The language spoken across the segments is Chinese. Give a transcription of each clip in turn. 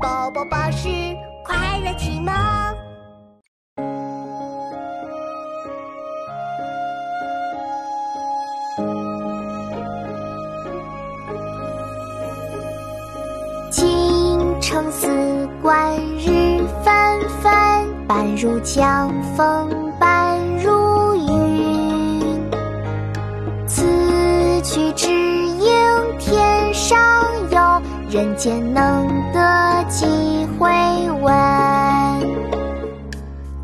宝宝巴士快乐启蒙。青城四冠日纷纷，半入江风半入云。此去只应天上有，人间能得几回闻。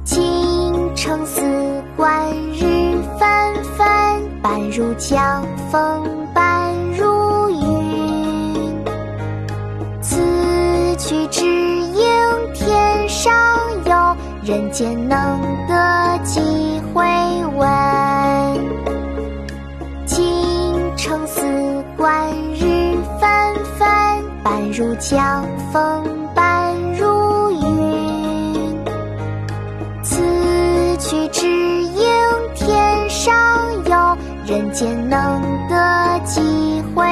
青城四冠日纷纷，半入江风半入云。此去只应天上有，人间能得如江风半入云。此曲只应天上有，人间能得几回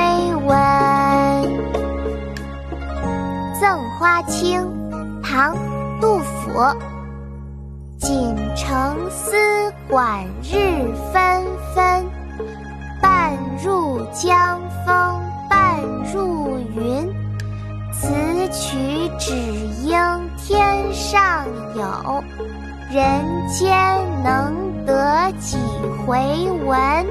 闻。《赠花卿》唐·杜甫。锦城丝管日纷纷，半入江只应天上有，人间能得几回闻。